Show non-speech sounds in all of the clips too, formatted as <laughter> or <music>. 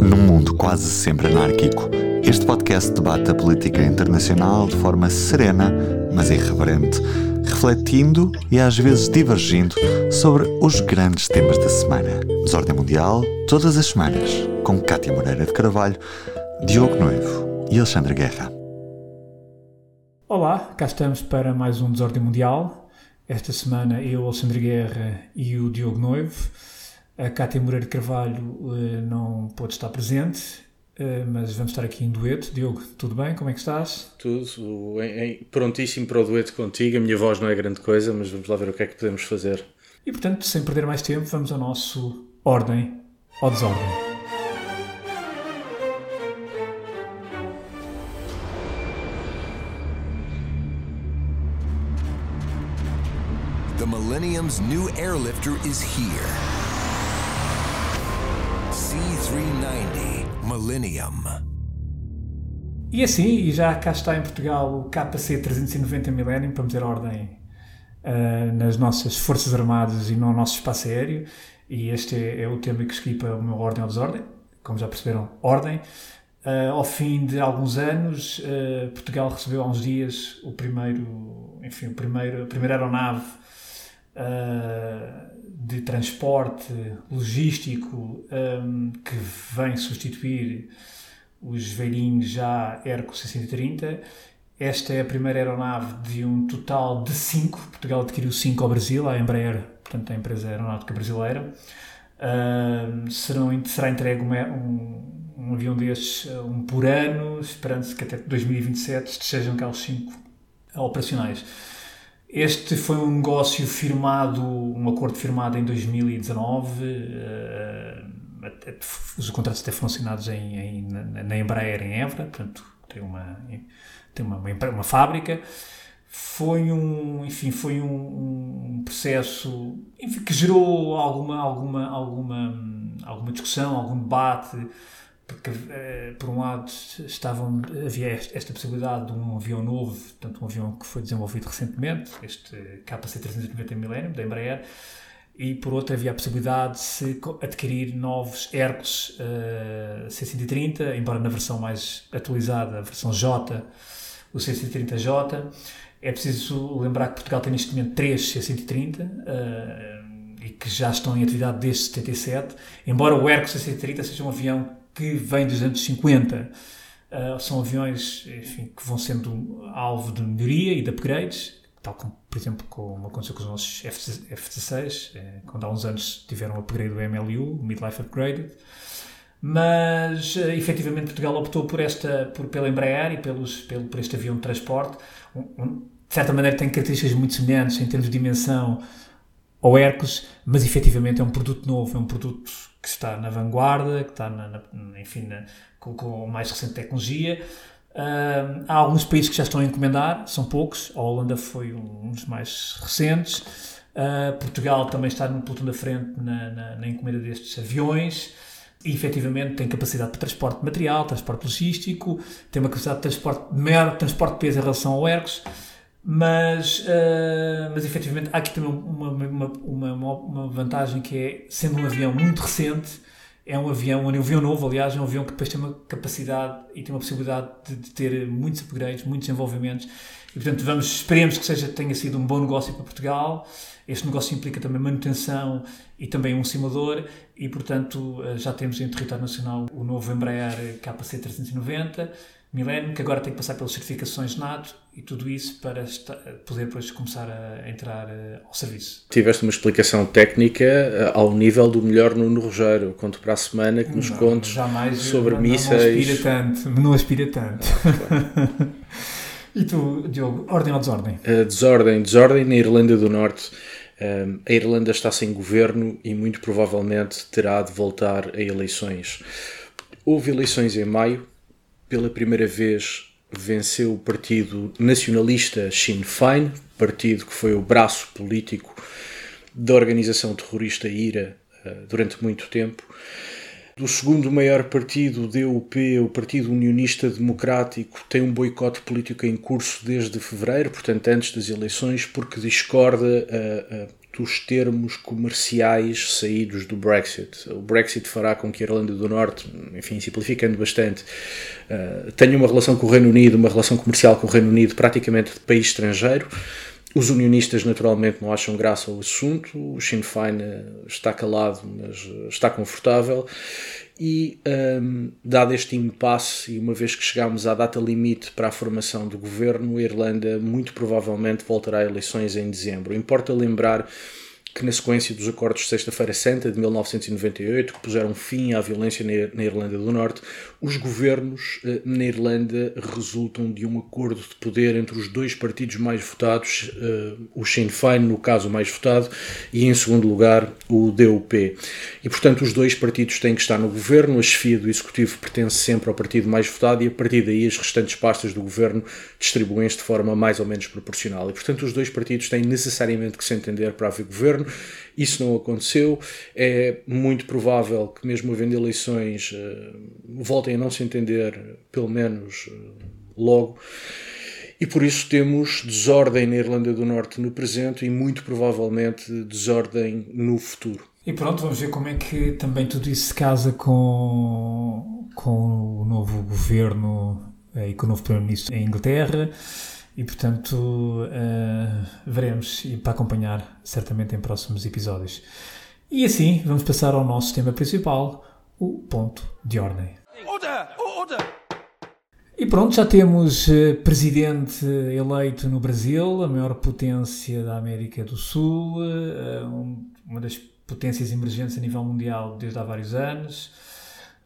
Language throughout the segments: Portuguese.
Num mundo quase sempre anárquico, este podcast debate a política internacional de forma serena, mas irreverente, refletindo e às vezes divergindo sobre os grandes temas da semana. Desordem Mundial, todas as semanas, com Cátia Moreira de Carvalho, Diogo Noivo e Alexandre Guerra. Olá, cá estamos para mais um Desordem Mundial. Esta semana eu, Alexandre Guerra e o Diogo Noivo. A Cátia Moreira de Carvalho uh, não pôde estar presente, uh, mas vamos estar aqui em dueto. Diogo, tudo bem? Como é que estás? Tudo prontíssimo para o dueto contigo. A minha voz não é grande coisa, mas vamos lá ver o que é que podemos fazer. E portanto, sem perder mais tempo, vamos ao nosso Ordem ou Desordem. The Millennium's new airlifter is here. Millennium. E assim, e já cá está em Portugal o KC 390 Millennium, para meter ordem uh, nas nossas Forças Armadas e no nosso espaço aéreo. E este é, é o tema que escolhi para o meu Ordem ou Desordem. Como já perceberam, Ordem. Uh, ao fim de alguns anos, uh, Portugal recebeu há uns dias o primeiro, enfim, o primeiro, a primeira aeronave uh, de transporte logístico um, que vem substituir os velhinhos já Hercules 630. Esta é a primeira aeronave de um total de cinco. Portugal adquiriu cinco ao Brasil, a Embraer, portanto a empresa aeronáutica brasileira. Uh, serão, será entregue um, um avião destes, um por ano, esperando-se que até 2027 estejam cá os cinco operacionais. Este foi um negócio firmado, um acordo firmado em 2019. Uh, os contratos até foram assinados em, em, na Embraer em Évora, portanto tem uma tem uma, uma, uma fábrica. Foi um, enfim, foi um, um processo enfim, que gerou alguma, alguma, alguma, alguma discussão, algum debate porque eh, por um lado estavam, havia esta possibilidade de um avião novo, portanto um avião que foi desenvolvido recentemente, este KC-390 Millennium da Embraer, e por outro havia a possibilidade de se adquirir novos Hercules uh, C-130, embora na versão mais atualizada, a versão J, o C-130J. É preciso lembrar que Portugal tem neste momento três C-130, uh, e que já estão em atividade desde 77, embora o Hercules C-130 seja um avião que vem dos anos 50. Uh, são aviões enfim, que vão sendo alvo de melhoria e de upgrades, tal como, por exemplo, como aconteceu com os nossos F-16, eh, quando há uns anos tiveram o upgrade do MLU, Midlife Upgraded. Mas, uh, efetivamente, Portugal optou por esta, por, pela Embraer e pelos, pelo, por este avião de transporte. Um, um, de certa maneira, tem características muito semelhantes em termos de dimensão ao Hercules, mas efetivamente é um produto novo, é um produto que está na vanguarda, que está, na, na, enfim, na, com, com mais recente tecnologia. Uh, há alguns países que já estão a encomendar, são poucos. A Holanda foi um, dos mais recentes. Uh, Portugal também está no pelotão da frente na, na, na, encomenda destes aviões. E efetivamente tem capacidade de transporte de material, transporte logístico, tem uma capacidade de transporte, maior transporte de peso em relação ao Hercules mas, uh, mas efetivamente há aqui também uma, uma, uma, uma, vantagem que é, sendo um avião muito recente, é um avião, um avião novo, aliás, é um avião que depois tem uma capacidade e tem uma possibilidade de, de ter muitos upgrades, muitos desenvolvimentos. E, portanto, vamos, esperemos que seja, tenha sido um bom negócio para Portugal. Este negócio implica também manutenção e também um simulador e, portanto, eh, já temos em território nacional o novo Embraer KC390 Millennium, que agora tem que passar pelas certificações NATO e tudo isso para estar, poder depois começar a entrar uh, ao serviço. Tiveste uma explicação técnica uh, ao nível do melhor Nuno Rogério. Conto para a semana que nos não, contes jamais, sobre não, mísseis. Não aspira tanto, não aspira tanto. Ah, <laughs> e tu, Diogo, ordem ou desordem? Uh, desordem, desordem na Irlanda do Norte. Um, a Irlanda está sem governo e muito provavelmente terá de voltar a eleições. Houve eleições em maio, pela primeira vez venceu o partido nacionalista Sinn Féin, partido que foi o braço político da organização terrorista IRA eh, durante muito tempo. Do segundo maior partido, o DUP, o Partido Unionista Democrático, tem um boicote político em curso desde fevereiro, portanto antes das eleições, porque discorda uh, uh, dos termos comerciais saídos do Brexit. O Brexit fará com que a Irlanda do Norte, enfim, simplificando bastante, uh, tenha uma relação com o Reino Unido, uma relação comercial com o Reino Unido praticamente de país estrangeiro. Os unionistas, naturalmente, não acham graça ao assunto. O Sinn Féin eh, está calado, mas eh, está confortável. E, um, dado este impasse, e uma vez que chegamos à data limite para a formação do governo, a Irlanda muito provavelmente voltará a eleições em dezembro. Importa lembrar que na sequência dos acordos de Sexta-feira Santa de 1998, que puseram fim à violência na Irlanda do Norte, os governos eh, na Irlanda resultam de um acordo de poder entre os dois partidos mais votados, eh, o Sinn Féin, no caso mais votado, e em segundo lugar o DUP. E portanto os dois partidos têm que estar no governo, a chefia do executivo pertence sempre ao partido mais votado e a partir daí as restantes pastas do governo distribuem-se de forma mais ou menos proporcional. E portanto os dois partidos têm necessariamente que se entender para haver governo governo. Isso não aconteceu. É muito provável que, mesmo havendo eleições, eh, voltem a não se entender, pelo menos eh, logo. E por isso temos desordem na Irlanda do Norte no presente e muito provavelmente desordem no futuro. E pronto, vamos ver como é que também tudo isso se casa com, com o novo governo eh, e com o novo Primeiro-Ministro em Inglaterra e portanto uh, veremos e para acompanhar certamente em próximos episódios. E assim vamos passar ao nosso tema principal, o ponto de ordem. Order! Order! E pronto, já temos uh, presidente eleito no Brasil, a maior potência da América do Sul, um, uma das potências emergentes a nível mundial desde há vários anos.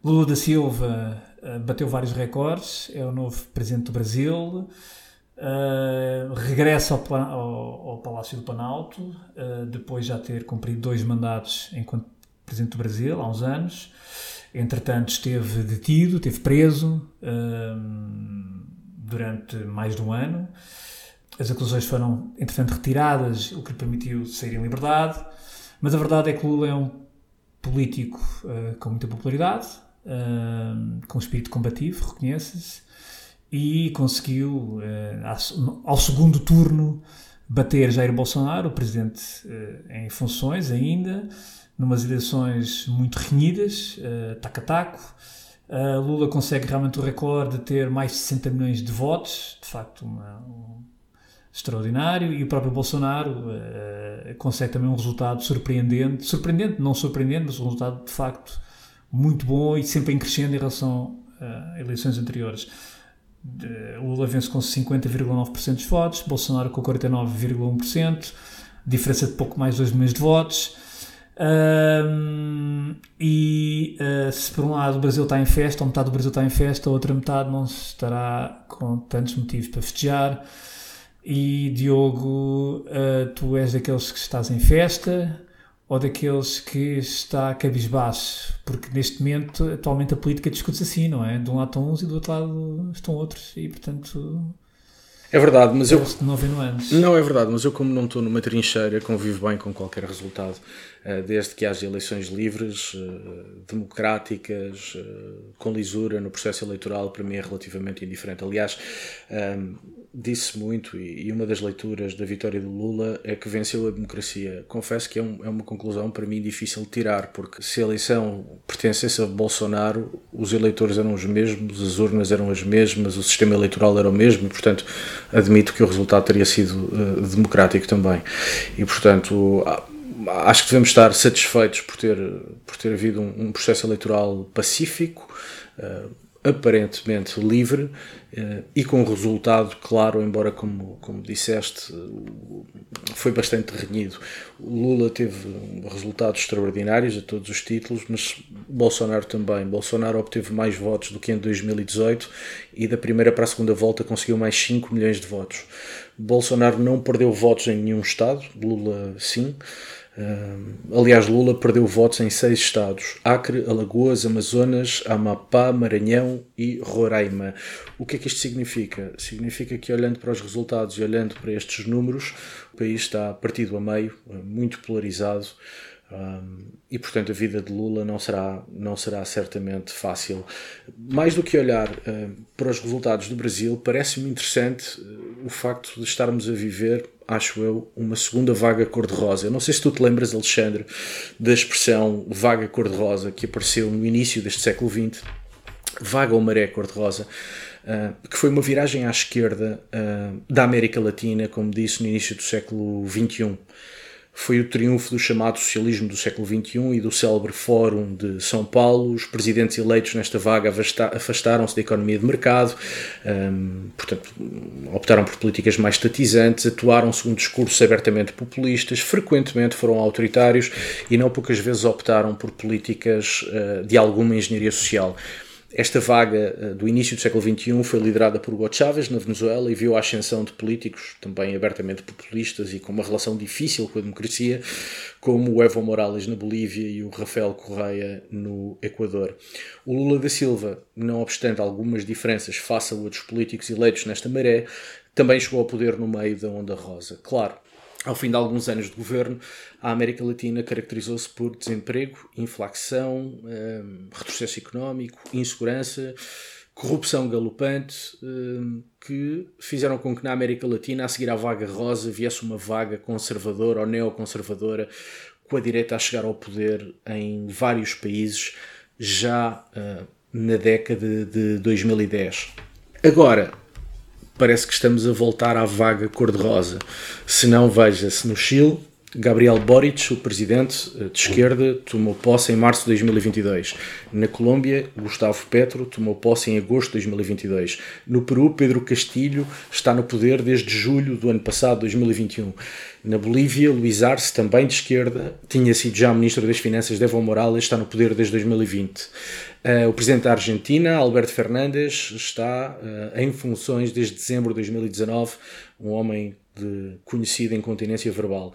Lula da Silva bateu vários recordes, é o novo presidente do Brasil. Uh, regressa ao, ao, ao, Palácio do Planalto, uh, depois já ter cumprido dois mandatos enquanto Presidente do Brasil, há uns anos. Entretanto, esteve detido, esteve preso uh, durante mais de um ano. As acusações foram, entretanto, retiradas, o que lhe permitiu sair em liberdade. Mas a verdade é que Lula é um político com muita popularidade, com espírito combativo, reconhece-se e conseguiu, eh, ao segundo turno, bater Jair Bolsonaro, o presidente eh, em funções ainda, numas eleições muito renhidas, taco a taco. Lula consegue realmente o recorde de ter mais de 60 milhões de votos, de facto, uma, um, extraordinário, e o próprio Bolsonaro uh, consegue também um resultado surpreendente, surpreendente, não surpreendente, mas um resultado de facto muito bom e sempre em crescendo em relação a eleições anteriores. Lula vence com 50,9% dos votos, Bolsonaro com 49,1%, diferença de pouco mais de 2 milhões de votos. Um, e uh, se por um lado o Brasil está em festa, ou metade do Brasil está em festa, a outra metade não estará com tantos motivos para festejar. E Diogo, uh, tu és daqueles que estás em festa, ou daqueles que está cabisbaixo, porque neste momento, atualmente a política discute-se assim, não é? De um lado estão uns e do outro lado estão outros, e portanto. É verdade, mas eu. Não, não é verdade, mas eu, como não estou numa trincheira, convivo bem com qualquer resultado. Eh, desde que haja eleições livres, eh, democráticas, eh, com lisura no processo eleitoral, para mim é relativamente indiferente. Aliás, ehm, disse muito, e uma das leituras da vitória do Lula é que venceu a democracia. Confesso que é, é uma conclusão para mim difícil de tirar, porque se a eleição pertencesse a Bolsonaro, os eleitores eram os mesmos, as urnas eram as mesmas, o sistema eleitoral era o mesmo, e, portanto, admito que o resultado teria sido democrático também. E, portanto, acho que devemos estar satisfeitos por ter, por ter havido um, um processo eleitoral pacífico, uh, aparentemente livre uh, e com resultado claro, embora, como, como disseste, foi bastante renhido. Lula teve resultados extraordinários a todos os títulos, mas Bolsonaro também. Bolsonaro obteve mais votos do que em 2018 e da primeira para a segunda volta conseguiu mais 5 milhões de votos. Bolsonaro não perdeu votos em nenhum estado, Lula sim. Aliás, Lula perdeu votos em seis estados: Acre, Alagoas, Amazonas, Amapá, Maranhão e Roraima. O que é que isto significa? Significa que, olhando para os resultados e olhando para estes números, o país está partido a meio, muito polarizado. Um, e portanto a vida de Lula não será, não será certamente fácil. Mais do que olhar uh, para os resultados do Brasil, parece-me interessante uh, o facto de estarmos a viver acho eu, uma segunda vaga cor-de-rosa. Eu não sei se tu te lembras, Alexandre, da expressão vaga cor-de-rosa que apareceu no início deste século XX, vaga ou maré cor-de-rosa, uh, que foi uma viragem à esquerda uh, da América Latina, como disse, no início do século XXI foi o triunfo do chamado socialismo do século XXI e do célebre Fórum de São Paulo. Os presidentes eleitos nesta vaga afastaram-se da economia de mercado, um, portanto, optaram por políticas mais estatizantes, atuaram segundo discursos abertamente populistas, frequentemente foram autoritários e não poucas vezes optaram por políticas uh, de alguma engenharia social. Esta vaga eh, do início do século XXI foi liderada por Hugo Chávez na Venezuela e viu a ascensão de políticos também abertamente populistas e com uma relação difícil com a democracia, como o Evo Morales na Bolívia e o Rafael Correia no Equador. O Lula da Silva, não obstante algumas diferenças face a outros políticos eleitos nesta maré, também chegou ao poder no meio da onda rosa. Claro, ao fim de alguns anos de governo, a América Latina caracterizou-se por desemprego, inflação, um, retrocesso económico, insegurança, corrupção galopante, um, que fizeram com que na América Latina, a seguir à vaga rosa, viesse uma vaga conservadora ou neoconservadora, com a direita a chegar ao poder em vários países já uh, na década de 2010. Agora, parece que estamos a voltar à vaga cor-de-rosa. Se não, veja-se no Chile, Gabriel Boric, o presidente eh, de esquerda, tomou posse em março de 2022. Na Colômbia, Gustavo Petro tomou posse em agosto de 2022. No Peru, Pedro Castilho está no poder desde julho do ano passado, 2021. Na Bolívia, Luís Arce, também de esquerda, tinha sido já ministro das Finanças de Evo Morales, está no poder desde 2020. Uh, o presidente da Argentina, Alberto Fernandes, está uh, em funções desde dezembro de 2019, um homem de conhecida incontinência verbal.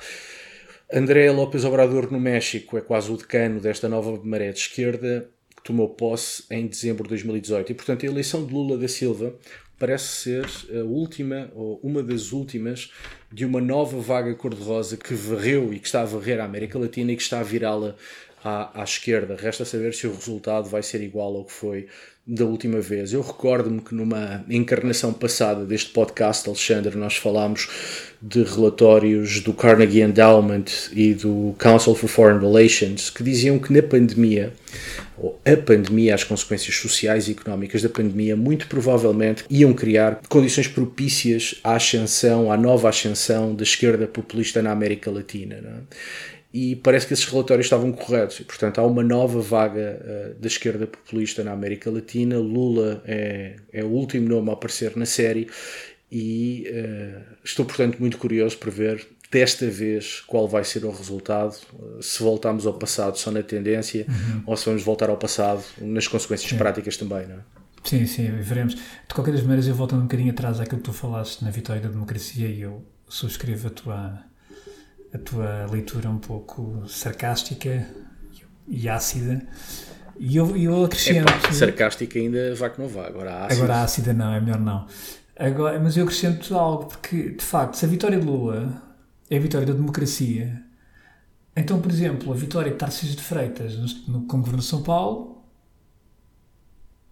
André López Obrador no México é quase o decano desta nova maré de esquerda que tomou posse em dezembro de 2018 e portanto a eleição de Lula da Silva parece ser a última ou uma das últimas de uma nova vaga cor-de-rosa que varreu e que está a varrer a América Latina e que está a virá-la à, à esquerda. Resta saber se o resultado vai ser igual ao que foi da última vez. Eu recordo-me que numa encarnação passada deste podcast, Alexandre, nós falámos de relatórios do Carnegie Endowment e do Council for Foreign Relations que diziam que na pandemia, ou a pandemia, as consequências sociais e económicas da pandemia, muito provavelmente iam criar condições propícias à ascensão, à nova ascensão da esquerda populista na América Latina. É? E parece que esses relatórios estavam corretos. E, portanto, há uma nova vaga uh, da esquerda populista na América Latina. Lula é, é o último nome a aparecer na série e uh, estou, portanto, muito curioso para ver desta vez qual vai ser o resultado, uh, se voltamos ao passado só na tendência uhum. ou se vamos voltar ao passado nas consequências sim. práticas também, não é? Sim, sim, veremos. De qualquer das maneiras, eu volto um bocadinho atrás àquilo que tu falaste na vitória da democracia e eu subscrevo a tua a tua leitura um pouco sarcástica e ácida. E eu, eu acrescento. Epa, sarcástica ainda vai que não vá, agora ácida. Agora ácida não, é melhor não. Agora, mas eu acrescento algo, porque de facto, se a vitória de Lula é a vitória da democracia, então, por exemplo, a vitória de Tarcísio de Freitas no, no, como Governo de São Paulo,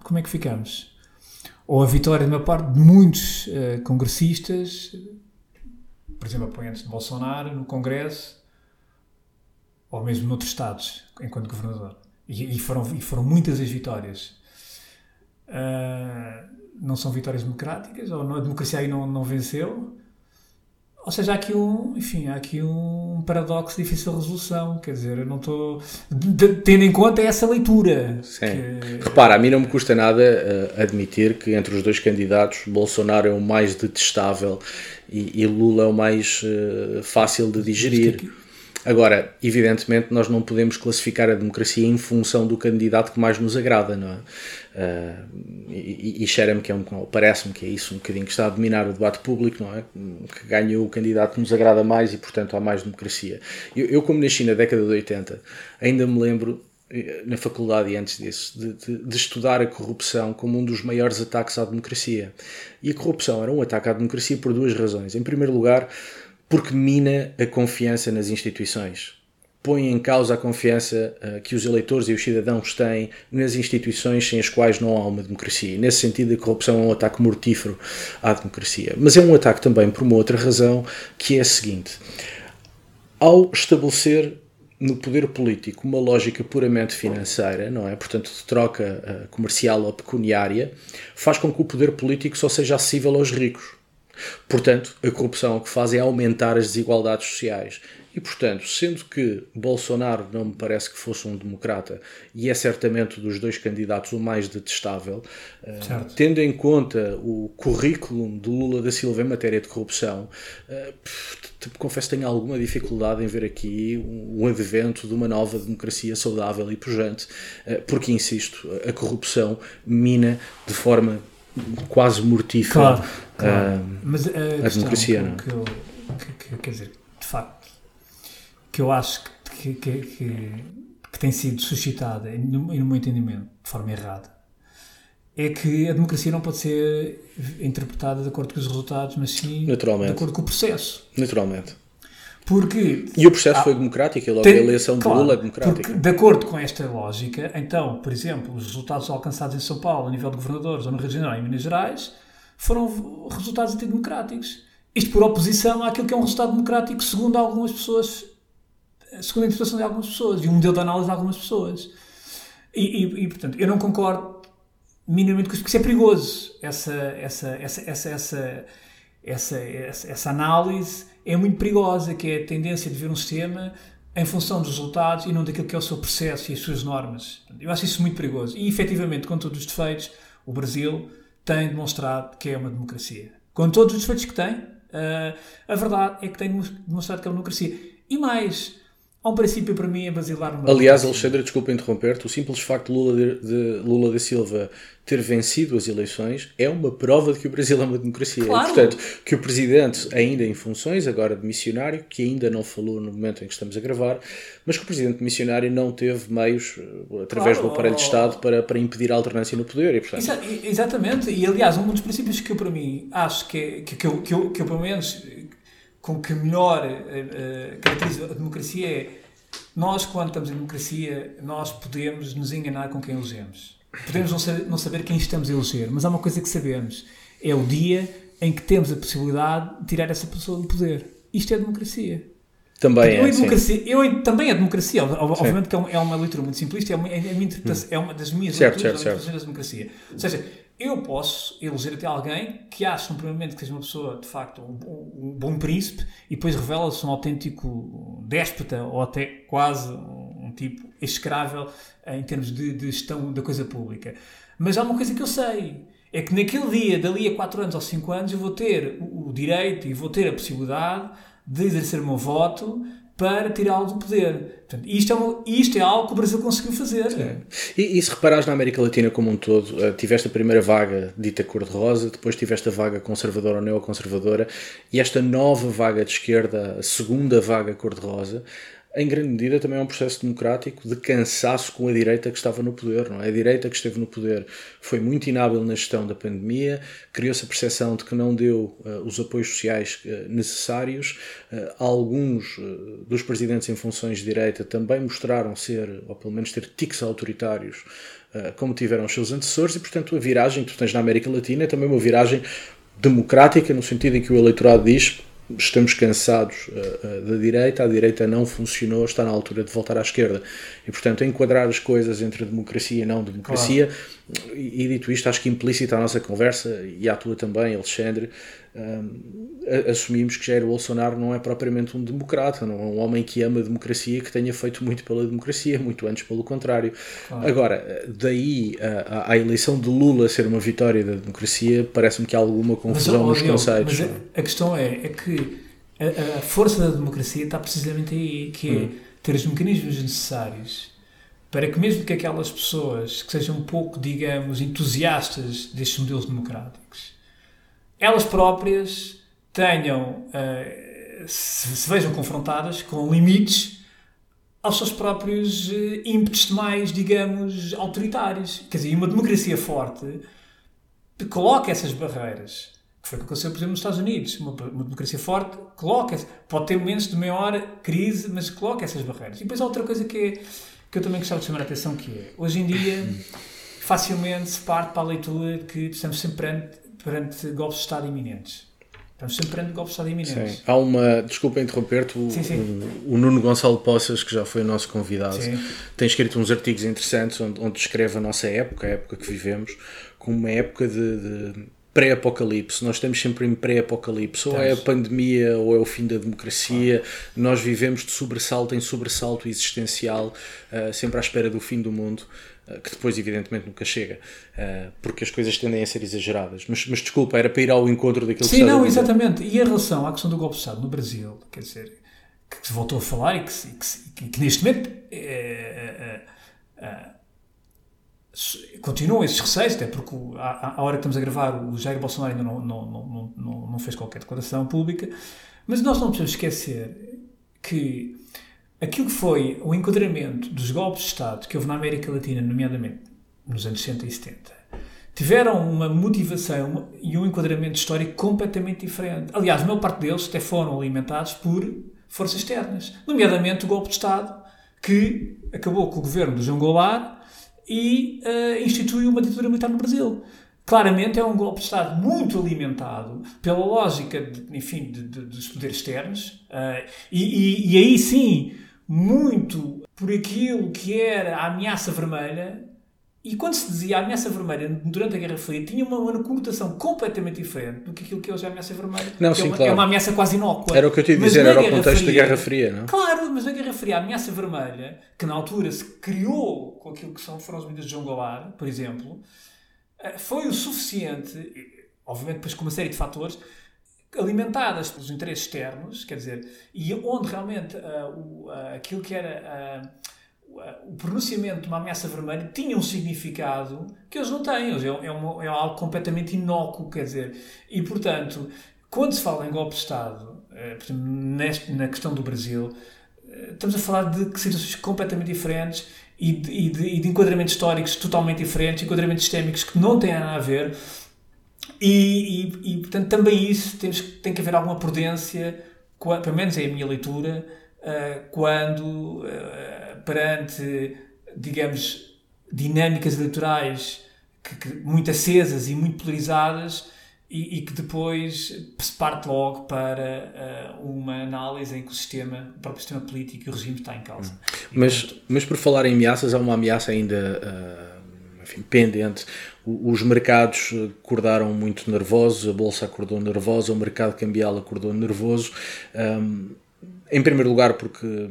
como é que ficamos? Ou a vitória de uma parte de muitos uh, congressistas por exemplo, apoiantes de Bolsonaro no Congresso ou mesmo noutros estados, enquanto governador. E, e foram, e foram muitas as vitórias. Uh, não são vitórias democráticas, ou a democracia aí não, não venceu. Ou seja, há aqui um, enfim, há aqui um paradoxo de difícil resolução. Quer dizer, eu não estou. Tendo em conta essa leitura. Sim. Que... Repara, a mim não me custa nada uh, admitir que entre os dois candidatos, Bolsonaro é o mais detestável e, e Lula é o mais uh, fácil de digerir. Agora, evidentemente, nós não podemos classificar a democracia em função do candidato que mais nos agrada, não é? Uh, e, e cheira-me que é um, parece-me que é isso um bocadinho que está a dominar o debate público, não é? Que ganha o candidato que nos agrada mais e, portanto, há mais democracia. Eu, eu como nasci na década de 80, ainda me lembro eh, na faculdade e antes disso, de, de, de, estudar a corrupção como um dos maiores ataques à democracia. E a corrupção era um ataque à democracia por duas razões. Em primeiro lugar, porque mina a confiança nas instituições. põe em causa a confiança uh, que os eleitores e os cidadãos têm nas instituições sem as quais não há uma democracia. Nesse sentido, a corrupção é um ataque mortífero à democracia. Mas é um ataque também por uma outra razão, que é a seguinte: ao estabelecer no poder político uma lógica puramente financeira, não é? Portanto, de troca uh, comercial ou pecuniária, faz com que o poder político só seja acessível aos ricos. Portanto, a corrupção o que faz é aumentar as desigualdades sociais. E, portanto, sendo que Bolsonaro não me parece que fosse um democrata e é certamente dos dois candidatos o mais detestável, uh, tendo em conta o currículo de Lula da Silva em matéria de corrupção, uh, confesso que tenho alguma dificuldade em ver aqui um, um advento de uma nova democracia saudável e pujante, uh, porque, insisto, a corrupção mina de forma quase mortífera claro, claro. Mas a, a democracia. Que, não? Que, que, quer dizer, de facto que eu acho que, que, que, que tem sido suscitada, e no, no meu entendimento, de forma errada, é que a democracia não pode ser interpretada de acordo com os resultados, mas sim de acordo com o processo. Naturalmente. Porque, e o processo foi democrático, e logo tem, a eleição de claro, Lula é democrática. Porque, de acordo com esta lógica, então, por exemplo, os resultados alcançados em São Paulo, a nível de governadores, ou no Rio de Janeiro, em Minas Gerais, foram resultados antidemocráticos. Isto por oposição àquilo que é um resultado democrático, segundo algumas pessoas segundo a interpretação de algumas pessoas e um modelo de análise de algumas pessoas. E, e, e portanto, eu não concordo minimamente com isso, porque isso é perigoso. Essa, essa, essa, essa, essa, essa, essa, essa análise é muito perigosa, que é a tendência de ver um sistema em função dos resultados e não daquilo que é o seu processo e as suas normas. Eu acho isso muito perigoso. E, efetivamente, com todos os defeitos, o Brasil tem demonstrado que é uma democracia. Com todos os defeitos que tem, uh, a verdade é que tem demonstrado que é uma democracia. E mais, Há um princípio para mim é basilar no Aliás, Alexandre, desculpa interromper-te, o simples facto de Lula, de, de Lula da Silva ter vencido as eleições é uma prova de que o Brasil é uma democracia. Claro. E, portanto, que o presidente, ainda em funções, agora de missionário, que ainda não falou no momento em que estamos a gravar, mas que o presidente missionário não teve meios, eh, através claro. do aparelho de Estado, para, para impedir a alternância no poder. E, portanto... Exa exatamente, e aliás, um dos princípios que eu, para mim, acho que, é, que, que, eu, que, eu, que eu, pelo menos com que melhor uh, caracteriza a democracia é nós, quando estamos em democracia, nós podemos nos enganar com quem elegemos. Podemos não saber, não saber quem estamos a eleger, mas há uma coisa que sabemos: é o dia em que temos a possibilidade de tirar essa pessoa do poder. Isto é democracia. Também eu é, democracia, eu, também é democracia. Obviamente sim. que é uma, é uma leitura muito simplista, é, uma, é, interpretação, hum. é uma das minhas certo, leituras certo, certo. da democracia. Ou seja, eu posso eleger até alguém que acha, no primeiro momento, que seja uma pessoa, de facto, um, um bom príncipe e depois revela-se um autêntico déspota ou até quase um tipo execrável em termos de, de, gestão da coisa pública. Mas há uma coisa que eu sei, é que naquele dia, dali a 4 anos ou 5 anos, eu vou ter o direito e vou ter a possibilidade de exercer o meu voto para tirá-lo do poder. Portanto, isto, é uma, isto é algo que o Brasil conseguiu fazer. E, e, se reparares na América Latina como um todo, uh, tiveste a primeira vaga dita cor-de-rosa, depois tiveste a vaga conservadora ou neoconservadora, e esta nova vaga de esquerda, a segunda vaga cor-de-rosa, em grande medida também é um processo democrático de cansaço com a direita que estava no poder. Não é? A direita que esteve no poder foi muito inábil na gestão da pandemia, criou-se a percepção de que não deu uh, os apoios sociais uh, necessários. Uh, alguns dos presidentes em funções de direita também mostraram ser, ou pelo menos ter tiques autoritários, como tiveram os seus antecessores, e portanto a viragem que tu tens na América Latina é também uma viragem democrática, no sentido em que o eleitorado diz estamos cansados uh, da direita, a direita não funcionou, está na altura de voltar à esquerda. E, portanto, enquadrar as coisas entre democracia e não democracia, claro. E, e, dito isto, acho que implícita a nossa conversa, e a tua também, Alexandre, um, assumimos que Jair Bolsonaro não é propriamente um democrata, não é um homem que ama a democracia, que tenha feito muito pela democracia, muito antes pelo contrário. Agora, daí a, a, eleição de Lula ser uma vitória da democracia, parece-me que há alguma confusão mas, nos Diogo, conceitos. Mas a, a, questão é, é que a, a, força da democracia está precisamente aí, que é hum. ter os mecanismos necessários para que mesmo que aquelas pessoas que sejam um pouco, digamos, entusiastas destes modelos democráticos elas próprias tenham, uh, se, se, vejam confrontadas com limites aos seus próprios uh, ímpetos mais, digamos, autoritários. Quer dizer, uma democracia forte coloca essas barreiras que foi o que aconteceu, por exemplo, nos Estados Unidos. Uma, uma democracia forte coloca, pode ter momentos de maior crise, mas coloca essas barreiras. E depois há outra coisa que, é, que eu também gostava de chamar a atenção, que é, hoje em dia, <coughs> facilmente se parte para a leitura que estamos sempre perante, perante golpes de Estado iminentes. Estamos sempre perante golpes de Estado iminentes. Sim. Há uma, desculpa interromper-te, o- o Nuno Gonçalo Poças, que já foi o nosso convidado, Sim. tem escrito uns artigos interessantes onde, onde descreve a nossa época, a época que vivemos, como uma época de, de pré-apocalipse. Nós estamos sempre em pré-apocalipse. Ou é a pandemia ou é o fim da democracia. Nós vivemos de sobressalto em sobressalto existencial, ah, sempre à espera do fim do mundo. ah, Que depois, evidentemente, nunca chega, ah, porque as coisas tendem a ser exageradas. Mas, mas desculpa, era para ir ao encontro daquilo que Sim, estás a não, exatamente. E em relação à questão do golpe de Estado no Brasil, quer dizer, que se voltou a falar e que, que que- que neste momento é, é, é, continuam esses receios, até porque à, hora que estamos a gravar o Jair Bolsonaro ainda não, não, não, não, não, fez qualquer declaração pública, mas nós não podemos esquecer que aquilo que foi o enquadramento dos golpes de Estado que houve na América Latina, nomeadamente nos anos 60 e 70, tiveram uma motivação e um enquadramento histórico completamente diferente. Aliás, a maior parte deles até foram alimentados por forças externas, nomeadamente o golpe de Estado, que acabou com o governo do João Goulart e eh, instituiu uma ditadura militar no Brasil. Claramente é um golpe de Estado muito alimentado pela lógica, de, enfim, de- de- dos poderes externos eh, e, e- e aí sim muito por aquilo que era a ameaça vermelha e quando se dizia ameaça vermelha durante a Guerra Fria, tinha uma, uma conotação completamente diferente do que aquilo que hoje é a ameaça vermelha. Não, que sim, é, uma, claro. é uma ameaça quase inócua. Era o que eu te ia dizer, era o contexto da Guerra Fria, não? Claro, mas na Guerra Fria, a ameaça vermelha, que na altura se criou com aquilo que são, foram as medidas de João Goulart, por exemplo, eh, foi o suficiente, obviamente depois com uma série de fatores, alimentadas pelos interesses externos, quer dizer, e onde realmente ah, o- ah, aquilo que era ah, o- pronunciamento de uma ameaça vermelha tinha um significado que eles não têm, hoje é, é, uma- é algo completamente inócuo, quer dizer, e portanto, quando se fala em golpe de Estado, eh, neste, na questão do Brasil, eh, estamos a falar de situações completamente diferentes e de, e de- e de enquadramentos históricos totalmente diferentes, enquadramentos sistémicos que não têm nada a ver. E, e, portanto, também isso temos, tem que haver alguma prudência, pelo menos é a minha leitura, quando eh, perante, digamos, dinâmicas eleitorais que, que- muito acesas e muito polarizadas e, e que depois se parte logo para eh, uma análise em que o sistema, o próprio sistema político e o regime está em causa. E, Mas, mas por falar em ameaças, há uma ameaça ainda ah, enfim, pendente. Os mercados eh, acordaram muito nervosos, a bolsa acordou nervosa, o mercado cambial acordou nervoso. Ahm, em primeiro lugar, porque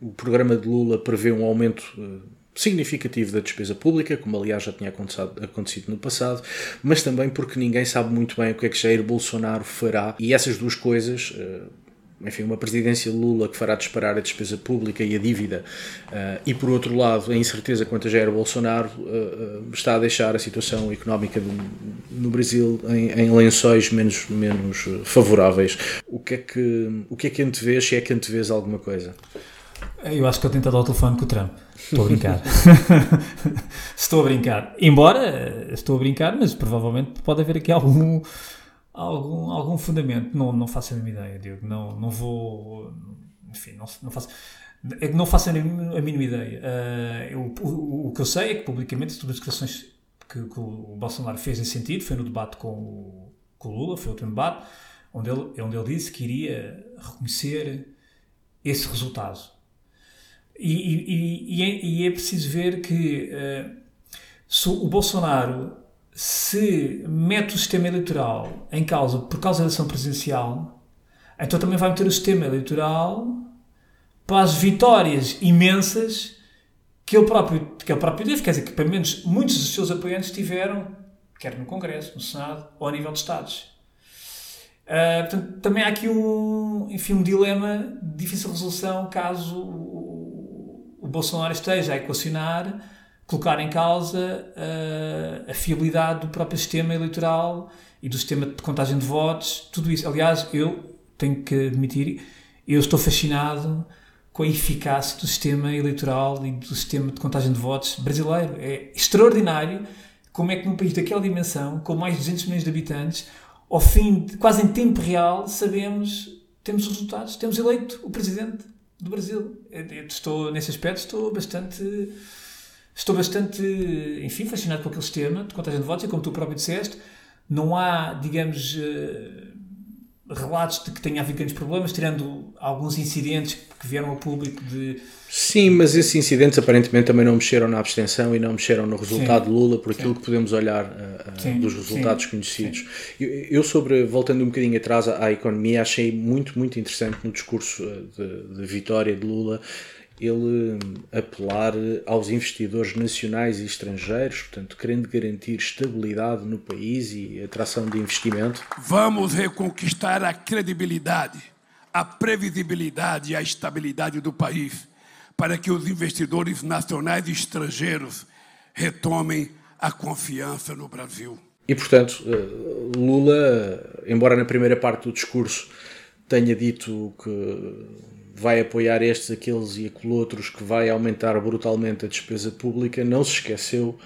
o programa de Lula prevê um aumento eh, significativo da despesa pública, como aliás já tinha acontecido, no passado, mas também porque ninguém sabe muito bem o que é que Jair Bolsonaro fará. E essas duas coisas. Enfim, uma presidência Lula que fará disparar a despesa pública e a dívida, eh, e por outro lado, a incerteza quanto a Jair Bolsonaro eh, está a deixar a situação económica do- no Brasil em, em lençóis menos, menos favoráveis. O que é que, o que é que antevês, se é que antevês alguma coisa? Eu acho que ele tentado ao telefone com o Trump. Estou a brincar. <laughs> estou a brincar. Embora estou a brincar, mas provavelmente pode haver aqui algum, algum, algum fundamento. Não, não faço a mínima ideia, Diogo. Não, não vou. Enfim, não, não faço. É que não faço a mínima, ideia. Eh, eu- o, o que eu sei é que publicamente todas as declarações que, que o Bolsonaro fez nesse sentido foi no debate com o, com o Lula, foi o último debate, onde ele, onde ele disse que iria reconhecer esse resultado. E, e- e é, e é preciso ver que se o Bolsonaro se mete o sistema eleitoral em causa por causa da eleição presidencial, então também vai meter o sistema eleitoral para as vitórias imensas que ele próprio, que ele próprio teve. Quer dizer, que pelo menos muitos dos seus apoiantes tiveram, quer no Congresso, no Senado ou a nível de Estados. Uh, portanto, também há aqui um, enfim, um dilema de difícil resolução caso o, o Bolsonaro esteja a equacionar, colocar em causa uh, a fiabilidade do próprio sistema eleitoral e do sistema de contagem de votos, tudo isso. Aliás, eu tenho que admitir, eu estou fascinado com a eficácia do sistema eleitoral e do sistema de contagem de votos brasileiro. É extraordinário como é que num país daquela dimensão, com mais de 200 milhões de habitantes, ao fim, de, quase em tempo real, sabemos, temos os resultados, temos eleito o presidente do Brasil. Eu estou, nesse aspecto, estou bastante, estou bastante, enfim, fascinado com aquele sistema de contagem de votos e como tu próprio disseste, não há, digamos, eh, relatos de que tenha havido grandes problemas, tirando alguns incidentes que vieram ao público de. Sim, mas esses incidentes aparentemente também não mexeram na abstenção e não mexeram no resultado sim, de Lula, por aquilo sim. que podemos olhar uh, sim, dos resultados conhecidos. Eu, eu, sobre, voltando um bocadinho atrás à, à, economia, achei muito, muito interessante no discurso de, de vitória de Lula ele apelar aos investidores nacionais e estrangeiros, portanto, querendo garantir estabilidade no país e atração de investimento. Vamos reconquistar a credibilidade, a previsibilidade e a estabilidade do país, para que os investidores nacionais e estrangeiros retomem a confiança no Brasil. E, portanto, eh, Lula, embora na primeira parte do discurso tenha dito que vai apoiar estes, aqueles e aqueles outros, que vai aumentar brutalmente a despesa pública, não se esqueceu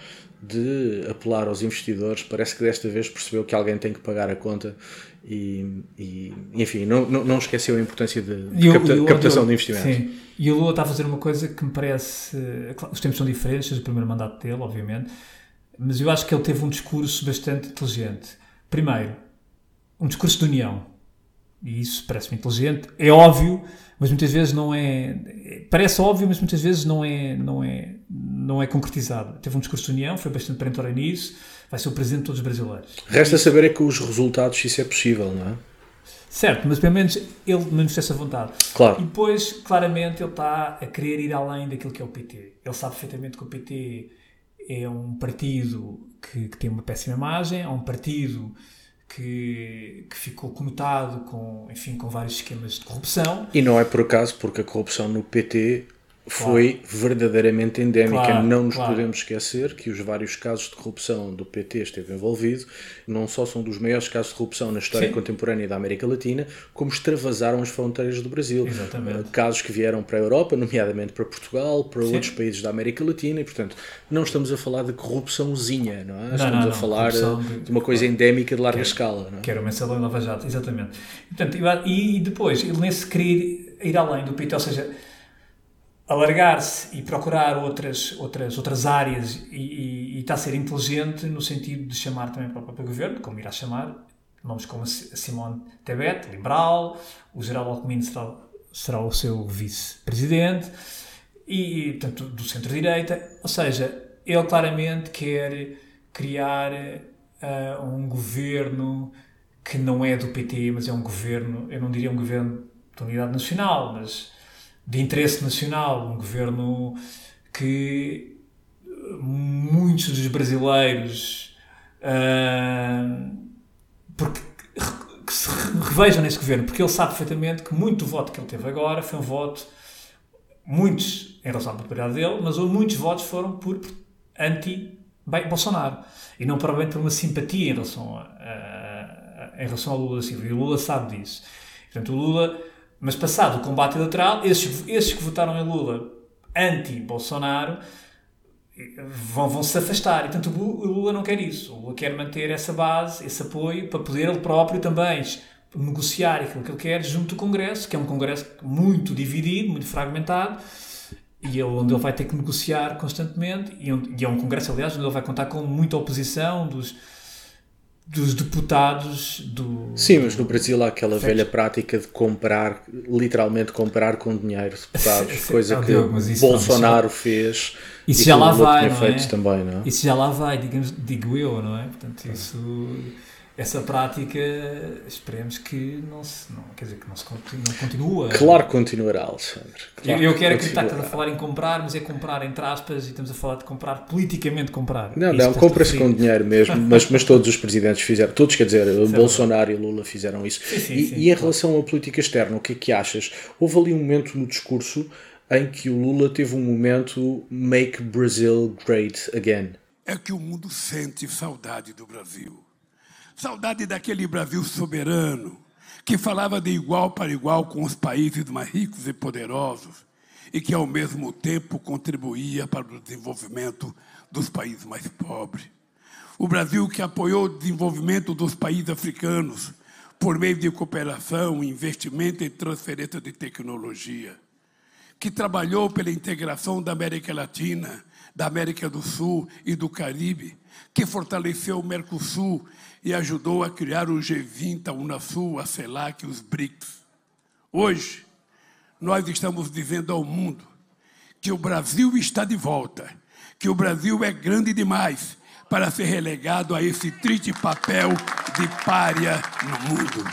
de apelar aos investidores. Parece que desta vez percebeu que alguém tem que pagar a conta e, e enfim, não, não, não, esqueceu a importância de, de capta, captação de investimentos. Sim. E o Lula está a fazer uma coisa que me parece. Os tempos são diferentes, desde o primeiro mandato dele, obviamente, mas eu acho que ele teve um discurso bastante inteligente. Primeiro, um discurso de união. E isso parece-me inteligente. É óbvio mas muitas vezes não é. Parece óbvio, mas muitas vezes não é, não é, não é concretizado. Teve um discurso de união, foi bastante perentório nisso, vai ser o presidente de todos os brasileiros. Resta saber é que os resultados, se isso é possível, não é? Certo, mas pelo menos ele manifesta essa vontade. Claro. E depois, claramente, ele está a querer ir além daquilo que é o PT. Ele sabe perfeitamente que o PT é um partido que, que tem uma péssima imagem, é um partido que, que, ficou conotado com, enfim, com vários esquemas de corrupção. E não é por acaso, porque a corrupção no PT foi claro. verdadeiramente endémica. Claro, não nos claro. podemos esquecer que os vários casos de corrupção do PT esteve envolvido não só são dos maiores casos de corrupção na história Sim. contemporânea da América Latina, como extravasaram as fronteiras do Brasil. Exatamente. Uh, casos que vieram para a Europa, nomeadamente para Portugal, para Sim. outros países da América Latina, e portanto não estamos a falar de corrupçãozinha, não é? Não, estamos não, a falar de, uma coisa endémica de larga quero, escala. Não é? Que era o mensalão Nova Jato, exatamente. Portanto, e, e depois, ele nesse querer ir além do PT, ou seja, alargar-se e procurar outras, outras, outras áreas e, e, e, está a ser inteligente no sentido de chamar também para o próprio governo, como irá chamar, nomes como Simone Tebet, liberal, o Geraldo Alckmin será, será o seu vice-presidente, e, portanto, do centro-direita, ou seja, ele claramente quer criar uh, um governo que não é do PT, mas é um governo, eu não diria um governo de unidade nacional, mas de interesse nacional, um governo que muitos dos brasileiros uh, porque, que se revejam nesse governo, porque ele sabe perfeitamente que muito do voto que ele teve agora foi um voto, muitos em relação à popularidade dele, mas muitos votos foram por anti-Bolsonaro e não provavelmente por uma simpatia em relação, a, a, a, em relação ao Lula Silva. E o Lula sabe disso. Portanto, o Lula mas passado o combate eleitoral, esses, esses que votaram em Lula anti-Bolsonaro vão, vão se afastar. E, portanto, o Lula não quer isso. O Lula quer manter essa base, esse apoio, para poder ele próprio também negociar aquilo que ele quer junto do Congresso, que é um Congresso muito dividido, muito fragmentado, e onde ele vai ter que negociar constantemente, e, onde, e é um Congresso, aliás, onde ele vai contar com muita oposição dos dos deputados do. Sim, mas no Brasil há aquela velha prática de comprar, literalmente comprar com dinheiro deputados, coisa que Diogo, Bolsonaro fez. Isso já lá vai, não é? Também, não é? Isso já lá vai, digamos, digo eu, não é? Portanto, isso essa prática esperemos que não se não, quer dizer que não se continua, não continua. Claro que continuará, Alexandre. Claro eu, eu quero acreditar que estás a falar em comprar, mas é comprar entre aspas e estamos a falar de comprar politicamente comprar. Não, não, compra-se com dinheiro mesmo, mas, mas todos os presidentes fizeram, todos quer dizer, certo. Bolsonaro e Lula fizeram isso. Sim, sim, e, sim, e, em claro. relação à política externa, o que é que achas? Houve ali um momento no discurso em que o Lula teve um momento Make Brazil Great Again. É que o mundo sente saudade do Brasil Saudade daquele Brasil soberano, que falava de igual para igual com os países mais ricos e poderosos e que, ao mesmo tempo, contribuía para o desenvolvimento dos países mais pobres. O Brasil que apoiou o desenvolvimento dos países africanos por meio de cooperação, investimento e transferência de tecnologia. Que trabalhou pela integração da América Latina, da América do Sul e do Caribe, que fortaleceu o Mercosul e ajudou a criar o G20, a Unasul, a CELAC e os BRICS. Hoje, nós estamos dizendo ao mundo que o Brasil está de volta, que o Brasil é grande demais para ser relegado a esse triste papel de párea no mundo.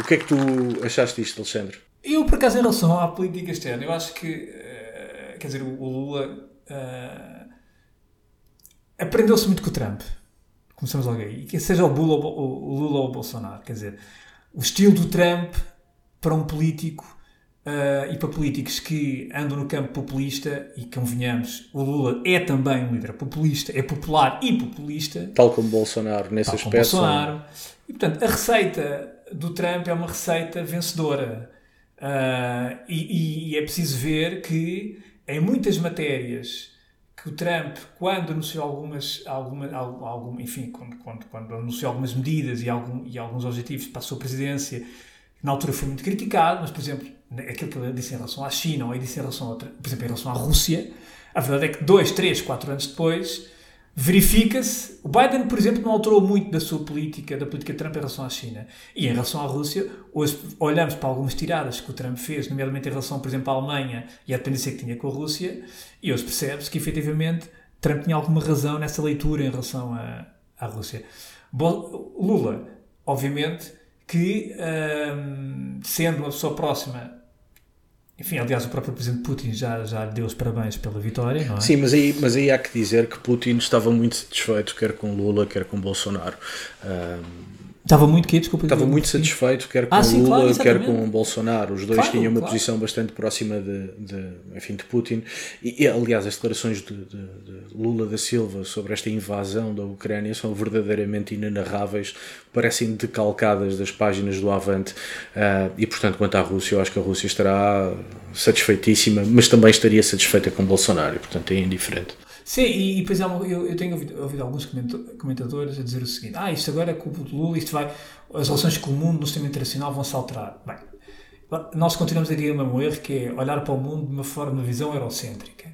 O que é que tu achaste disto, Alexandre? Eu, por acaso, em relação à política externa, eu acho que, uh, quer dizer, o Lula uh, aprendeu-se muito com o Trump. Começamos logo aí. E que seja o Lula, o Lula ou o Bolsonaro. Quer dizer, o estilo do Trump para um político Uh, e para políticos que andam no campo populista, e convenhamos, o Lula é também um líder populista, é popular e populista. Tal como Bolsonaro, nesse tal aspecto. Bolsonaro. E, portanto, a receita do Trump é uma receita vencedora. Uh, e, e, é preciso ver que, em muitas matérias, que o Trump, quando anunciou algumas, alguma, algum, enfim, quando, quando, quando, anunciou algumas medidas e, algum, e alguns objetivos para a sua presidência, na altura foi muito criticado, mas, por exemplo, aquilo que ele disse em relação à China ou ele disse em relação a por exemplo, em relação à Rússia, a verdade é que dois, três, quatro anos depois verifica-se. O Biden, por exemplo, não alterou muito da sua política, da política de Trump em relação à China. E em relação à Rússia, hoje olhamos para algumas tiradas que o Trump fez, nomeadamente em relação, por exemplo, à Alemanha e à dependência que tinha com a Rússia, e hoje percebe-se que efetivamente Trump tinha alguma razão nessa leitura em relação à, à Rússia. Lula, obviamente, que, um, sendo uma pessoa próxima enfim, aliás, o próprio presidente Putin já, já deu os parabéns pela vitória, não é? Sim, mas aí, mas aí há que dizer que Putin estava muito satisfeito, quer com Lula, quer com Bolsonaro. Um, Estava muito que desculpa. Estava muito satisfeito, quer com ah, sim, Lula, claro, quer com Bolsonaro. Os dois claro, tinham uma claro. posição bastante próxima de, de, enfim, de Putin. E, e aliás, as declarações de, de, de, Lula da Silva sobre esta invasão da Ucrânia são verdadeiramente inenarráveis, parecem decalcadas das páginas do Avante. Uh, e, portanto, quanto à Rússia, eu acho que a Rússia estará satisfeitíssima, mas também estaria satisfeita com Bolsonaro. Portanto, é indiferente. Sim, e, e depois eu, eu tenho ouvido, ouvido, alguns comentadores a dizer o seguinte: ah, isto agora é culpa do Lula, isto vai, as relações com o mundo no sistema internacional vão se alterar. Bem, nós continuamos a dizer o mesmo erro, que é olhar para o mundo de uma forma, de uma visão eurocêntrica.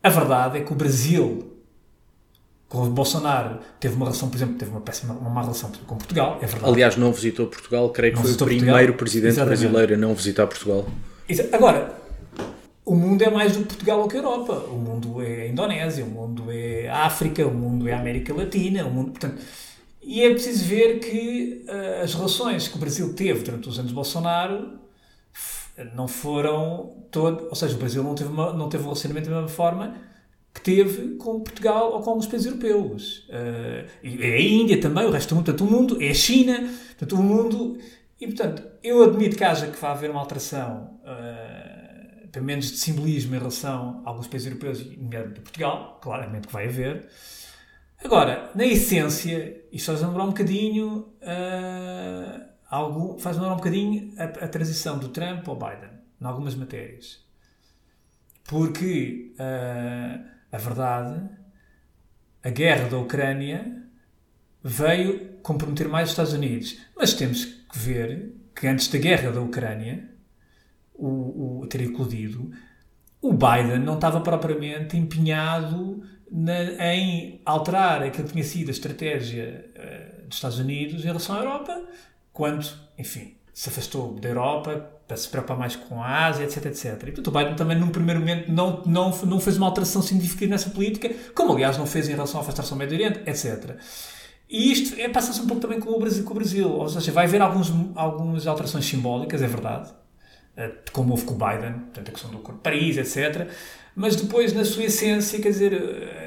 A verdade é que o Brasil, com o Bolsonaro, teve uma relação, por exemplo, teve uma péssima, uma má relação com Portugal, é verdade. Aliás, não visitou Portugal, creio que não foi o primeiro Portugal. presidente Exatamente. brasileiro a não visitar Portugal. Agora, o mundo é mais do que Portugal ou que a Europa. O mundo é a Indonésia, o mundo é a África, o mundo é a América Latina, o mundo, portanto, e é preciso ver que uh, as relações que o Brasil teve durante os anos de Bolsonaro não foram todo, ou seja, o Brasil não teve, uma, não teve um relacionamento da mesma forma que teve com Portugal ou com alguns países europeus. Uh, é a Índia também, o resto do mundo, portanto, o mundo é a China, portanto, o mundo. E, portanto, eu admito que haja que vá haver uma alteração. Uh, pelo menos de simbolismo em relação a alguns países europeus, nomeadamente Portugal, claramente que vai haver. Agora, na essência, isto faz lembrar um bocadinho, uh, algo, faz lembrar um bocadinho a, a, transição do Trump ao Biden, em algumas matérias. Porque, uh, a verdade, a guerra da Ucrânia veio comprometer mais os Estados Unidos. Mas temos que ver que antes da guerra da Ucrânia, o, o ter eclodido, o Biden não estava propriamente empenhado na, em alterar aquilo que tinha sido a estratégia uh, dos Estados Unidos em relação à Europa, quando, enfim, se afastou da Europa para se preocupar mais com a Ásia, etc, etc. E, portanto, o Biden também, num primeiro momento, não, não, não fez uma alteração significativa nessa política, como, aliás, não fez em relação a afastar-se ao Médio Oriente, etc. E isto é, passa-se um pouco também com o Brasil, com o Brasil. Ou seja, vai haver alguns, algumas alterações simbólicas, é verdade, como houve com o Biden, portanto, a questão do Acordo de Paris, etc. Mas depois, na sua essência, quer dizer, eh,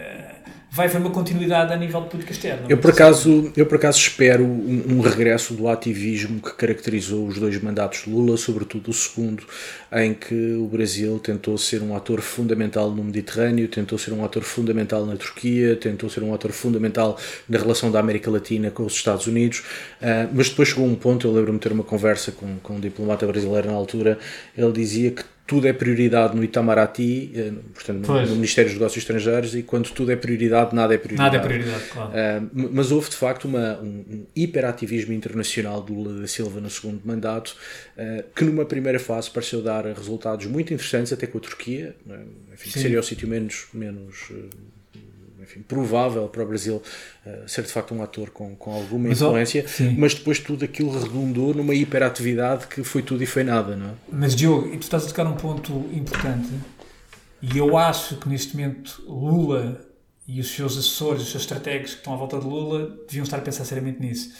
vai haver uma continuidade a nível de política externa. Eu por, acaso, eu, por acaso, espero um, um, regresso do ativismo que caracterizou os dois mandatos de Lula, sobretudo o segundo, em que o Brasil tentou ser um ator fundamental no Mediterrâneo, tentou ser um ator fundamental na Turquia, tentou ser um ator fundamental na relação da América Latina com os Estados Unidos, uh, mas depois chegou um ponto, eu lembro-me de ter uma conversa com, com um diplomata brasileiro na altura, ele dizia que tudo é prioridade no Itamaraty, eh, portanto, no, no, Ministério dos Negócios Estrangeiros, e quando tudo é prioridade, nada é prioridade. Nada é prioridade, claro. Uh, mas houve, de facto, uma, um, um, hiperativismo internacional do Lula da Silva no segundo mandato, uh, que numa primeira fase pareceu dar resultados muito interessantes, até com a Turquia, enfim, que seria o sítio menos, menos enfim, provável para o Brasil uh, ser de facto um ator com, com alguma mas, influência, mas depois tudo aquilo redundou numa hiperatividade que foi tudo e foi nada, não é? Mas Diogo, e tu estás a tocar um ponto importante, e eu acho que neste momento Lula e os seus assessores, os seus estrategas que estão à volta de Lula deviam estar a pensar seriamente nisso.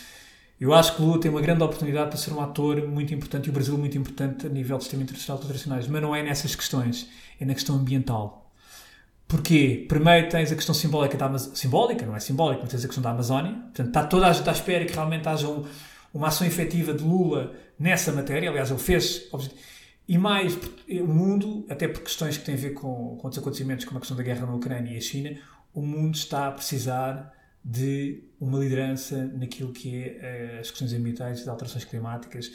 Eu acho que Lula tem uma grande oportunidade para ser um ator muito importante e o Brasil muito importante a nível do sistema internacional de internacionais, mas não é nessas questões, é na questão ambiental Porquê? Primeiro tens a questão simbólica da Amazônia, simbólica, não é simbólica, mas tens a questão da Amazónia. Portanto, está toda a gente à espera que realmente haja um, uma ação efetiva de Lula nessa matéria. Aliás, ele fez. E mais, o mundo, até por questões que têm a ver com, com outros acontecimentos, como a questão da guerra na Ucrânia e a China, o mundo está a precisar de uma liderança naquilo que é eh, as questões ambientais e de alterações climáticas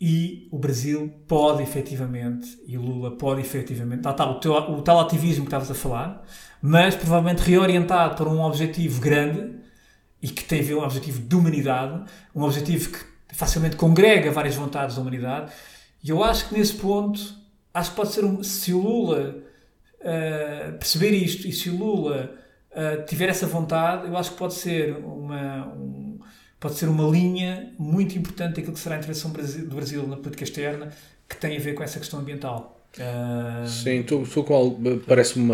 e o Brasil pode efetivamente, e o Lula pode efetivamente, tal, tal, o, teu, o tal ativismo que estavas a falar, mas provavelmente reorientado para um objetivo grande e que tem a ver um objetivo de humanidade, um objetivo que facilmente congrega várias vontades da humanidade. E eu acho que nesse ponto, acho que pode ser um, se o Lula uh, perceber isto e se o Lula uh, tiver essa vontade, eu acho que pode ser uma, um, pode ser uma linha muito importante daquilo que será a intervenção do Brasil na política externa, que tem a ver com essa questão ambiental. Sim, estou, estou com parece-me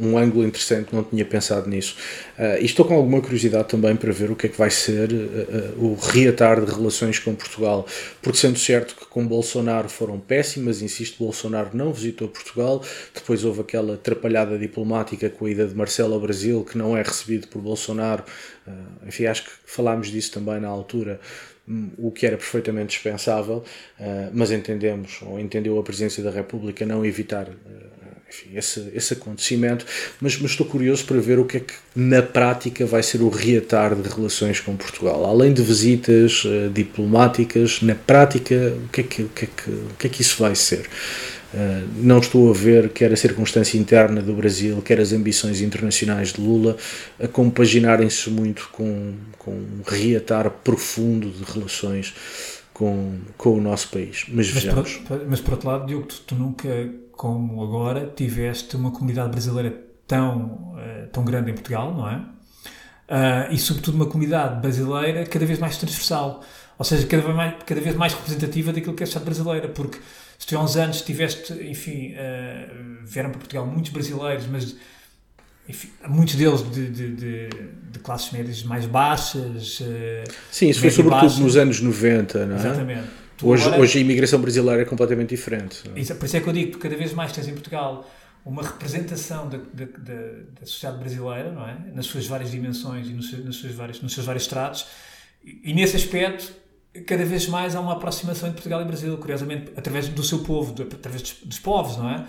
um ângulo interessante, não tinha pensado nisso. Uh, e estou com alguma curiosidade também para ver o que é que vai ser uh, o reatar de relações com Portugal, porque sendo certo que com Bolsonaro foram péssimas, insisto, Bolsonaro não visitou Portugal, depois houve aquela atrapalhada diplomática com a ida de Marcelo ao Brasil, que não é recebido por Bolsonaro, enfim, acho que falámos disso também na altura, o que era perfeitamente dispensável, eh, mas entendemos, ou entendeu a Presidência da República não evitar eh, enfim, esse, esse acontecimento, mas, mas, estou curioso para ver o que é que na prática vai ser o reatar de relações com Portugal. Além de visitas uh, diplomáticas, na prática, o que, é que, o, que é que, o que é que isso vai ser? Uh, não estou a ver quer a circunstância interna do Brasil, quer as ambições internacionais de Lula a compaginarem-se muito com, com um reatar profundo de relações com, com o nosso país. Mas, mas vejamos. Por, mas por outro lado, Diogo, tu, tu, nunca, como agora, tiveste uma comunidade brasileira tão, uh, tão grande em Portugal, não é? Uh, e sobretudo uma comunidade brasileira cada vez mais transversal, ou seja, cada vez mais, cada vez mais representativa daquilo que é a sociedade brasileira, porque se tu há uns anos tiveste, enfim, uh, vieram para Portugal muitos brasileiros, mas enfim, muitos deles de, de, de, de, classes médias mais baixas. Uh, Sim, isso foi sobretudo baixa. nos anos 90, não é? Exatamente. Hoje, agora, hoje a imigração brasileira é completamente diferente. Isso, por isso é que eu digo, que cada vez mais tens em Portugal uma representação da, da, da, da sociedade brasileira, não é? Nas suas várias dimensões e nos, nos, seus, vários, nos seus vários estratos. E, e nesse aspecto cada vez mais há uma aproximação entre Portugal e Brasil, curiosamente, através do seu povo, através dos, dos povos, não é?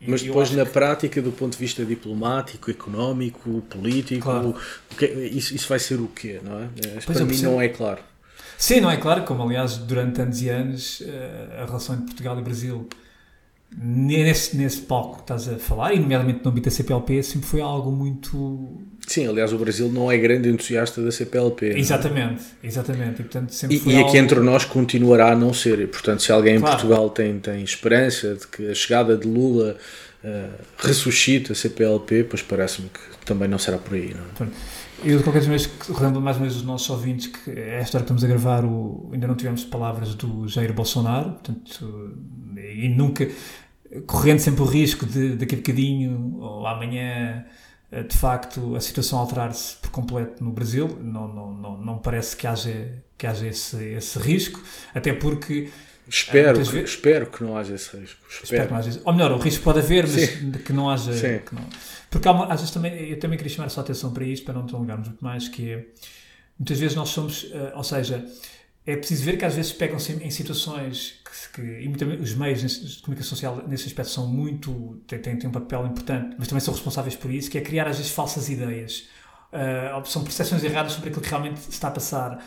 E, Mas depois, na que... prática, do ponto de vista diplomático, económico, político, claro. que, isso, isso vai ser o quê, não é? Para mim não é claro. Sim, não é claro, como aliás durante anos e anos eh, a relação entre Portugal e Brasil nesse, nesse palco que estás a falar, e nomeadamente no âmbito da CPLP, sempre foi algo muito. Sim, aliás, o Brasil não é grande entusiasta da CPLP. É? Exatamente, é? exatamente. E, portanto, sempre e, e aqui entre nós continuará a não ser. E, portanto, se alguém claro. em Portugal tem, tem esperança de que a chegada de Lula uh, ressuscite a CPLP, pois parece-me que também não será por aí. Não é? Eu, de qualquer maneira, relembro mais uma vez os nossos ouvintes que esta hora que estamos a gravar, o, ainda não tivemos palavras do Jair Bolsonaro, portanto, e nunca correndo sempre o risco de daqui a bocadinho ou amanhã de facto a situação alterar-se por completo no Brasil não, não, não, não parece que haja, que haja esse, esse risco até porque Espero, que, vezes, espero que não haja esse risco. Espero. espero que não haja, ou melhor, o risco pode haver, mas Sim. que não haja. Que não, porque uma, às vezes também, eu também queria chamar a sua atenção para isto, para não prolongarmos muito mais, que é, muitas vezes nós somos, uh, ou seja, é preciso ver que às vezes pegam-se em, situações que, que e muito, os meios de comunicação social nesse aspecto são muito, têm, têm, têm um papel importante, mas também são responsáveis por isso, que é criar às vezes falsas ideias. Uh, são percepções erradas sobre aquilo que realmente está a passar.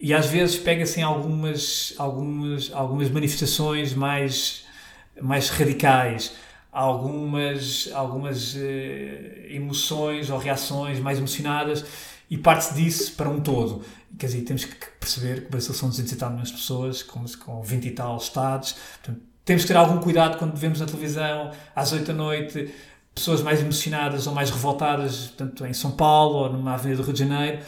E às vezes pega-se em algumas, algumas, algumas manifestações mais mais radicais, algumas, algumas uh, emoções ou reações mais emocionadas e parte-se disso para um todo. Quer dizer, temos que perceber que o Brasil são 200 e tal milhões de pessoas, com, com 20 e tal estados. Portanto, temos que ter algum cuidado quando vemos na televisão, às 8 da noite, pessoas mais emocionadas ou mais revoltadas, portanto, em São Paulo ou numa avenida do Rio de Janeiro,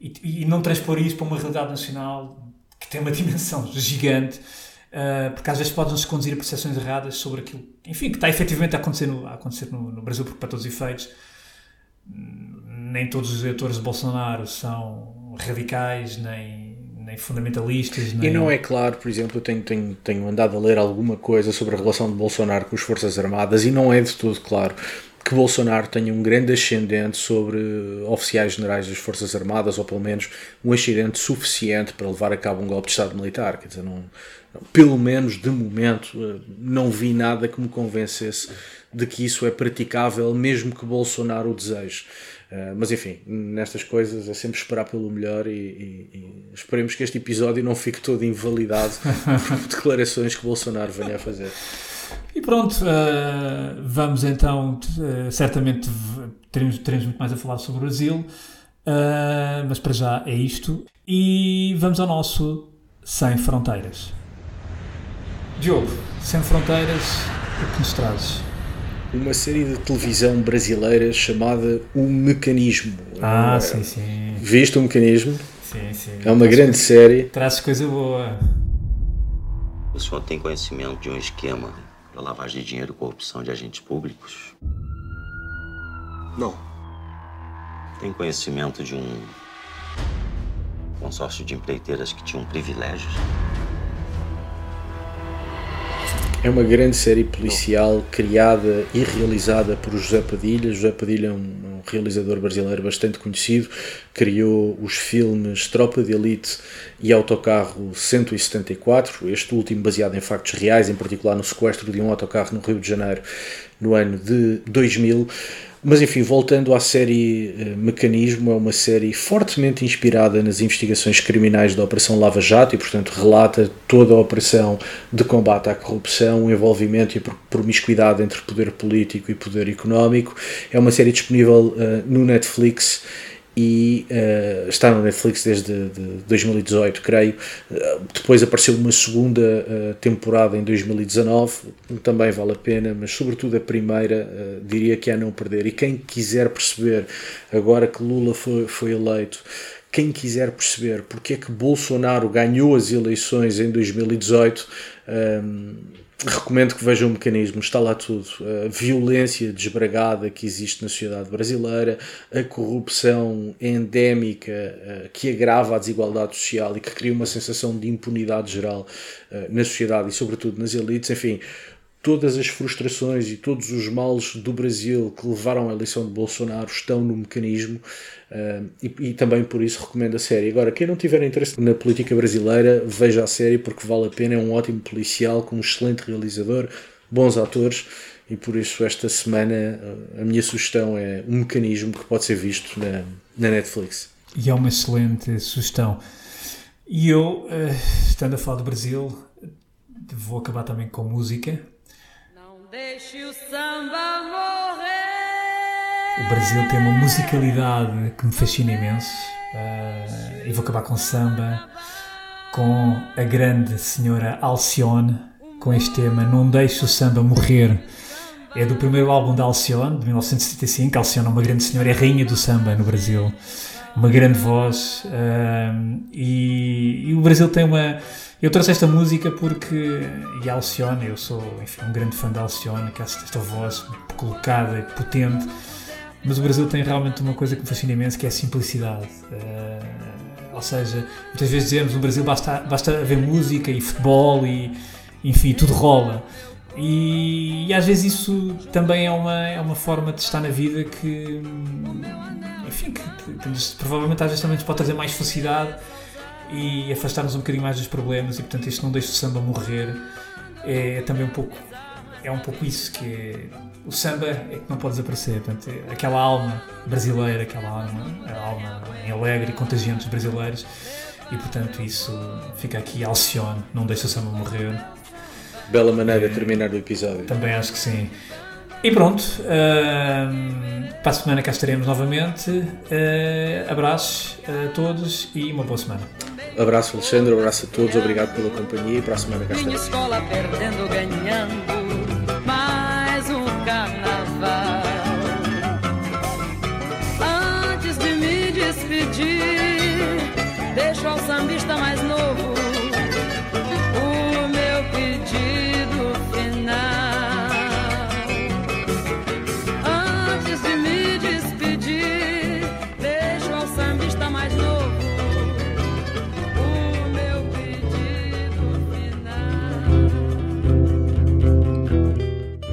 e, e não transpor isso para uma realidade nacional que tem uma <laughs> dimensão gigante, uh, porque às vezes podem-nos conduzir a percepções erradas sobre aquilo, enfim, que está efetivamente a acontecer no, a acontecer no, no Brasil, porque para todos os efeitos, nem todos os eleitores de Bolsonaro são radicais, nem, nem fundamentalistas. Nem... E não é claro, por exemplo, eu tenho, tenho, tenho andado a ler alguma coisa sobre a relação de Bolsonaro com as Forças Armadas e não é de todo claro que Bolsonaro tenha um grande ascendente sobre oficiais generais das Forças Armadas, ou pelo menos um ascendente suficiente para levar a cabo um golpe de Estado militar. Quer dizer, não, pelo menos de momento, eh, não vi nada que me convencesse de que isso é praticável, mesmo que Bolsonaro o deseje. Uh, mas enfim, nestas coisas é sempre esperar pelo melhor e, e, e esperemos que este episódio não fique todo invalidado <laughs> por declarações que Bolsonaro venha a fazer. E pronto, uh, vamos então, uh, certamente teremos, teremos muito mais a falar sobre o Brasil, mas para já é isto. E vamos ao nosso Sem Fronteiras. Diogo, Sem Fronteiras, o que nos trazes? uma série de televisão brasileira chamada O Mecanismo. Ah, é, sim, sim. Viste o Mecanismo? Sim, sim. É uma grande coisa, série. Traz coisa boa. O senhor tem conhecimento de um esquema para lavagem de dinheiro e corrupção de agentes públicos? Não. Tem conhecimento de um consórcio de empreiteiras que tinham privilégios? É uma grande série policial criada e realizada por José Padilha. José Padilha é um, um, realizador brasileiro bastante conhecido, criou os filmes Tropa de Elite e Autocarro 174, este último baseado em factos reais, em particular no sequestro de um autocarro no Rio de Janeiro no ano de 2000. Mas enfim, voltando à série uh, Mecanismo, é uma série fortemente inspirada nas investigações criminais da Operação Lava Jato e, portanto, relata toda a operação de combate à corrupção, o envolvimento e promiscuidade entre poder político e poder económico. É uma série disponível uh, no Netflix e uh, está no Netflix desde de 2018, creio. Uh, depois apareceu uma segunda uh, temporada em 2019, também vale a pena, mas sobretudo a primeira diria que é a não perder. E quem quiser perceber, agora que Lula foi, foi eleito, quem quiser perceber porque é que Bolsonaro ganhou as eleições em 2018, um, recomendo que vejam o mecanismo, está lá tudo. A violência desbragada que existe na sociedade brasileira, a corrupção endémica eh, que agrava a desigualdade social e que cria uma sensação de impunidade geral eh, na sociedade e, sobretudo, nas elites, enfim todas as frustrações e todos os males do Brasil que levaram à eleição de Bolsonaro estão no mecanismo uh, e, e, também por isso recomendo a série. Agora, quem não tiver interesse na política brasileira, veja a série porque vale a pena. É um ótimo policial com um excelente realizador, bons atores e por isso esta semana a minha sugestão é um mecanismo que pode ser visto na, na Netflix. E é uma excelente sugestão. E eu, uh, estando a falar do Brasil, vou acabar também com música Deixe o samba morrer. O Brasil tem uma musicalidade que me fascina imenso. Uh, e vou acabar com samba, com a grande senhora Alcione, com este tema Não Deixe o Samba Morrer. É do primeiro álbum da Alcione, de 1975. Alcione é uma grande senhora, é rainha do samba no Brasil. Uma grande voz. Uh, e, e o Brasil tem uma eu trouxe esta música porque, e a Alcione, eu sou enfim, um grande fã da Alcione, que esta voz colocada e potente, mas o Brasil tem realmente uma coisa que me fascina imenso, que é a simplicidade. Uh, ou seja, muitas vezes dizemos no Brasil basta, basta haver música e futebol e, enfim, tudo rola. E, e, às vezes isso também é uma, é uma forma de estar na vida que, enfim, que, que, que provavelmente às vezes também nos pode trazer mais felicidade e afastar-nos um bocadinho mais dos problemas e portanto isto não deixa o samba morrer é, é também um pouco é um pouco isso que é, o samba é que não pode desaparecer portanto, é aquela alma brasileira aquela alma, a alma alegre e contagiante dos brasileiros e portanto isso fica aqui Alcione não deixa o samba morrer Bela maneira de terminar o episódio. Também acho que sim. E pronto, uh, para a semana cá estaremos novamente. Uh, abraços a todos e uma boa semana. Abraço Alexandre, abraço a todos, obrigado pela companhia e para a semana cá estaremos.